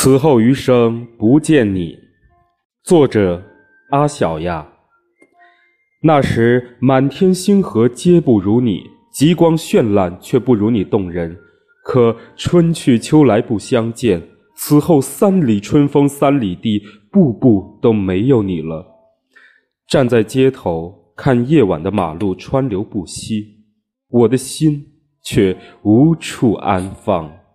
此后余生不见你。作者阿小呀那时满天星河皆不如你极光绚烂却不如你动人可春去秋来不相见此后三里春风三里地步步都没有你了。站在街头看夜晚的马路川流不息我的心却无处安放。